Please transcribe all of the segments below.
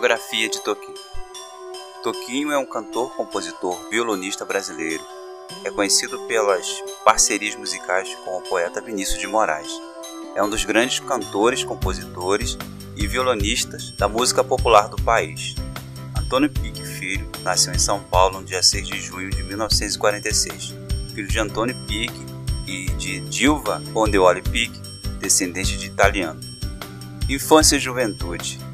de Toquinho. Toquinho é um cantor, compositor, violonista brasileiro. É conhecido pelas parcerias musicais com o poeta Vinícius de Moraes. É um dos grandes cantores, compositores e violonistas da música popular do país. Antônio Pique Filho nasceu em São Paulo no dia 6 de junho de 1946. Filho de Antônio Pique e de Dilva Pondeoli Pique, descendente de italiano. Infância e juventude.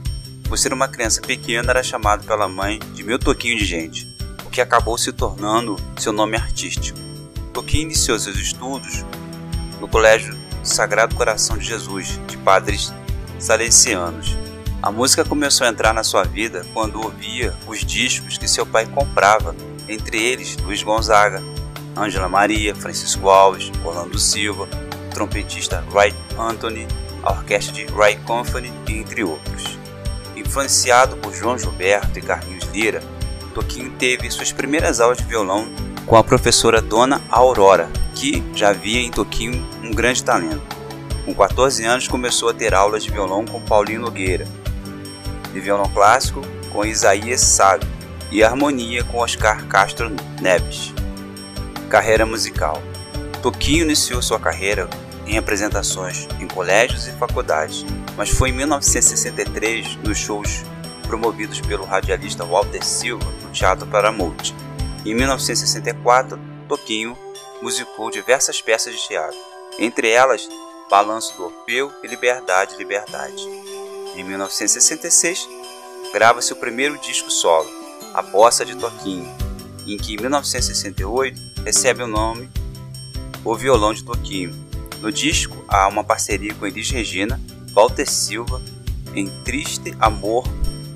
Por ser uma criança pequena, era chamado pela mãe de Meu Toquinho de Gente, o que acabou se tornando seu nome artístico. Toquinho iniciou seus estudos no Colégio Sagrado Coração de Jesus, de padres salesianos. A música começou a entrar na sua vida quando ouvia os discos que seu pai comprava, entre eles Luiz Gonzaga, Ângela Maria, Francisco Alves, Orlando Silva, o trompetista Wright Anthony, a orquestra de Wright Company, entre outros. Influenciado por João Gilberto e Carlinhos Lira, Toquinho teve suas primeiras aulas de violão com a professora Dona Aurora, que já via em Toquinho um grande talento. Com 14 anos começou a ter aulas de violão com Paulinho Nogueira, de violão clássico com Isaías Sábio e harmonia com Oscar Castro Neves. Carreira musical. Toquinho iniciou sua carreira em apresentações em colégios e faculdades, mas foi em 1963 nos shows promovidos pelo radialista Walter Silva no Teatro Paramount. Em 1964, Toquinho musicou diversas peças de teatro, entre elas Balanço do Orfeu e Liberdade, Liberdade. Em 1966, grava seu primeiro disco solo, A Bossa de Toquinho, em que em 1968 recebe o nome O Violão de Toquinho. No disco há uma parceria com Elis Regina, Walter Silva, em Triste Amor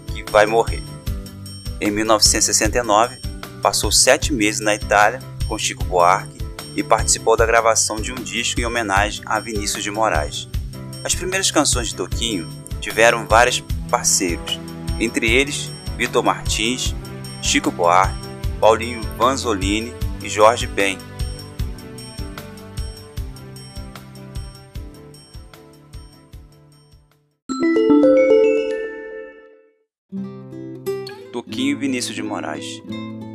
que Vai Morrer. Em 1969, passou sete meses na Itália com Chico Buarque e participou da gravação de um disco em homenagem a Vinícius de Moraes. As primeiras canções de Toquinho tiveram vários parceiros, entre eles Vitor Martins, Chico Buarque, Paulinho Vanzolini e Jorge Ben. Toquinho e Vinícius de Moraes.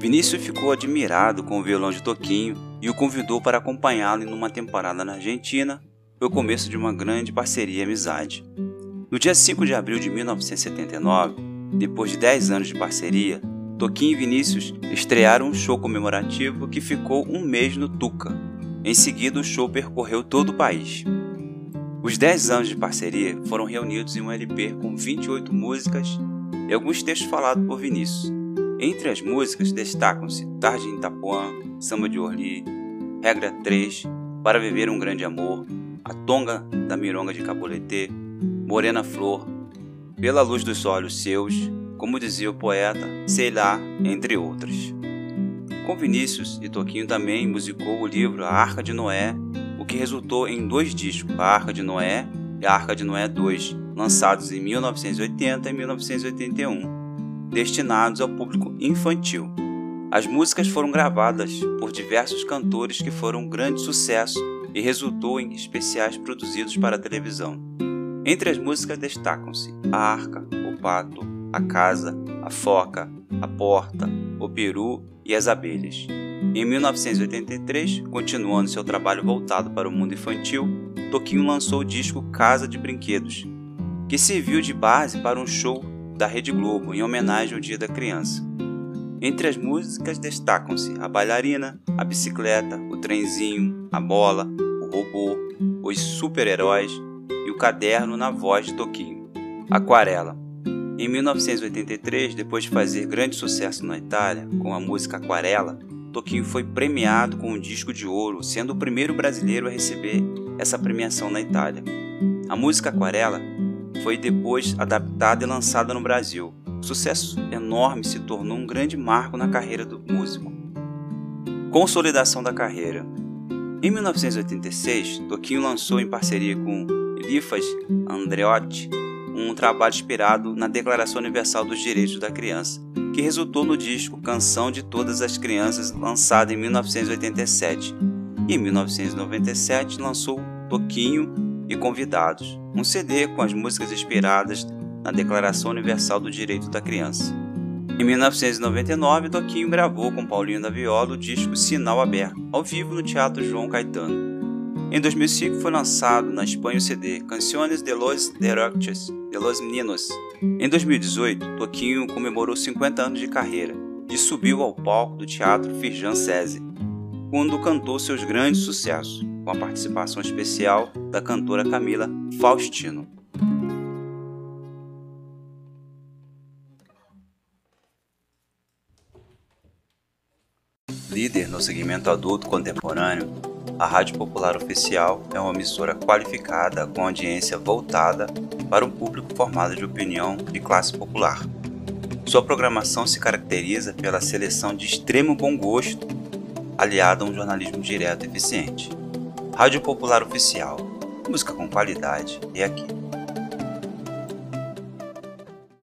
Vinícius ficou admirado com o violão de Toquinho e o convidou para acompanhá-lo em uma temporada na Argentina. Foi o começo de uma grande parceria e amizade. No dia 5 de abril de 1979, depois de 10 anos de parceria, Toquinho e Vinícius estrearam um show comemorativo que ficou um mês no Tuca. Em seguida, o show percorreu todo o país. Os 10 anos de parceria foram reunidos em um LP com 28 músicas e alguns textos falados por Vinícius. Entre as músicas destacam-se Tarde em Itapuã, Samba de Orly, Regra 3, Para Viver um Grande Amor, A Tonga da Mironga de Caboletê, Morena Flor, Pela Luz dos Olhos Seus, como dizia o poeta, Sei Lá, entre outras. Com Vinícius e Toquinho também musicou o livro A Arca de Noé, o que resultou em dois discos, A Arca de Noé e A Arca de Noé 2, lançados em 1980 e 1981 destinados ao público infantil. As músicas foram gravadas por diversos cantores que foram um grande sucesso e resultou em especiais produzidos para a televisão. Entre as músicas destacam-se A Arca, O Pato, A Casa, A Foca, A Porta, O Peru e As Abelhas. Em 1983, continuando seu trabalho voltado para o mundo infantil, Toquinho lançou o disco Casa de Brinquedos, que serviu de base para um show da Rede Globo em homenagem ao Dia da Criança. Entre as músicas destacam-se a bailarina, a bicicleta, o trenzinho, a bola, o robô, os super-heróis e o caderno na voz de Toquinho. Aquarela. Em 1983, depois de fazer grande sucesso na Itália com a música Aquarela, Toquinho foi premiado com um disco de ouro, sendo o primeiro brasileiro a receber essa premiação na Itália. A música Aquarela foi depois adaptada e lançada no Brasil. O sucesso enorme se tornou um grande marco na carreira do músico. Consolidação da carreira. Em 1986, Toquinho lançou em parceria com Elifas Andreotti um trabalho inspirado na Declaração Universal dos Direitos da Criança, que resultou no disco Canção de Todas as Crianças, lançado em 1987. E em 1997 lançou Toquinho e Convidados, um CD com as músicas inspiradas na Declaração Universal do Direito da Criança. Em 1999, Toquinho gravou com Paulinho da Viola o disco Sinal Aberto, ao vivo no Teatro João Caetano. Em 2005 foi lançado na Espanha o CD Canciones de los Derechos de los Meninos. Em 2018, Toquinho comemorou 50 anos de carreira e subiu ao palco do Teatro Firjan Sese, quando cantou seus grandes sucessos, com a participação especial da cantora Camila Faustino. Líder no segmento adulto contemporâneo, a Rádio Popular Oficial é uma emissora qualificada com audiência voltada para um público formado de opinião de classe popular. Sua programação se caracteriza pela seleção de extremo bom gosto, aliada a um jornalismo direto e eficiente. Rádio Popular Oficial, música com qualidade é aqui.